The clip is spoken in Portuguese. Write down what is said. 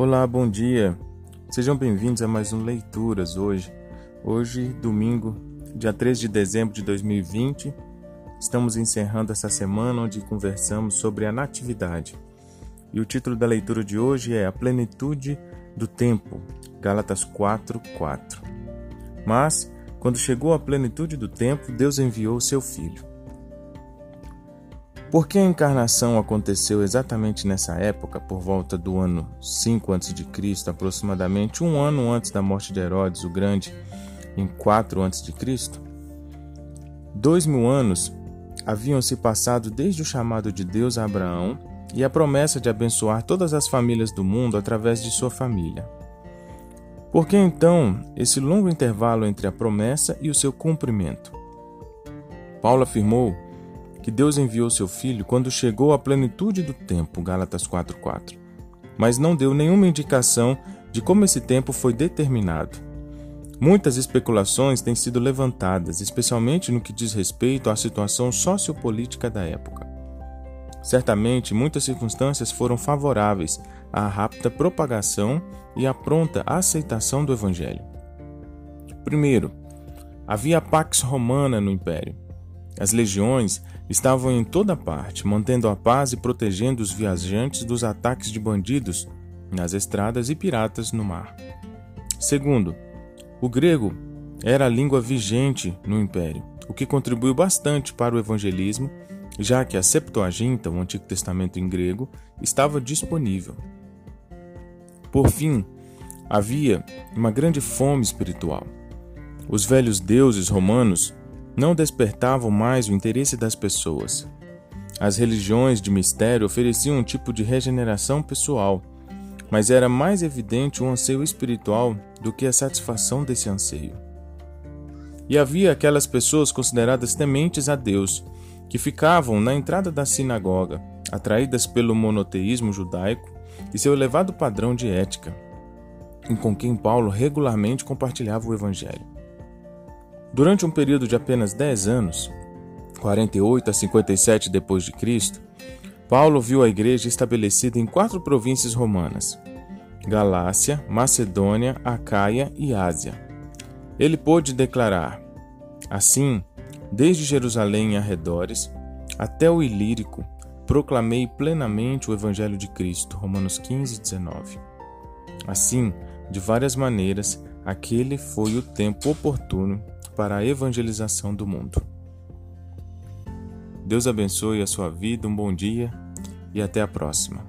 Olá, bom dia. Sejam bem-vindos a mais um Leituras hoje. Hoje, domingo, dia 3 de dezembro de 2020, estamos encerrando essa semana onde conversamos sobre a natividade. E o título da leitura de hoje é A Plenitude do Tempo, Gálatas 4:4. Mas, quando chegou a plenitude do tempo, Deus enviou seu filho por que a encarnação aconteceu exatamente nessa época, por volta do ano 5 a.C., aproximadamente um ano antes da morte de Herodes o Grande, em 4 a.C.? Dois mil anos haviam se passado desde o chamado de Deus a Abraão e a promessa de abençoar todas as famílias do mundo através de sua família. Por que então esse longo intervalo entre a promessa e o seu cumprimento? Paulo afirmou que Deus enviou seu filho quando chegou à plenitude do tempo, Gálatas 4:4. Mas não deu nenhuma indicação de como esse tempo foi determinado. Muitas especulações têm sido levantadas, especialmente no que diz respeito à situação sociopolítica da época. Certamente, muitas circunstâncias foram favoráveis à rápida propagação e à pronta aceitação do Evangelho. Primeiro, havia a Pax Romana no Império. As legiões estavam em toda parte, mantendo a paz e protegendo os viajantes dos ataques de bandidos nas estradas e piratas no mar. Segundo, o grego era a língua vigente no império, o que contribuiu bastante para o evangelismo, já que a Septuaginta, o Antigo Testamento em grego, estava disponível. Por fim, havia uma grande fome espiritual. Os velhos deuses romanos não despertavam mais o interesse das pessoas. As religiões de mistério ofereciam um tipo de regeneração pessoal, mas era mais evidente o um anseio espiritual do que a satisfação desse anseio. E havia aquelas pessoas consideradas tementes a Deus, que ficavam na entrada da sinagoga, atraídas pelo monoteísmo judaico e seu elevado padrão de ética, e com quem Paulo regularmente compartilhava o Evangelho. Durante um período de apenas 10 anos, 48 a 57 depois de Cristo, Paulo viu a igreja estabelecida em quatro províncias romanas: Galácia, Macedônia, Acaia e Ásia. Ele pôde declarar: Assim, desde Jerusalém e arredores até o Ilírico, proclamei plenamente o evangelho de Cristo. Romanos 15, 19. Assim, de várias maneiras, aquele foi o tempo oportuno para a evangelização do mundo. Deus abençoe a sua vida, um bom dia e até a próxima.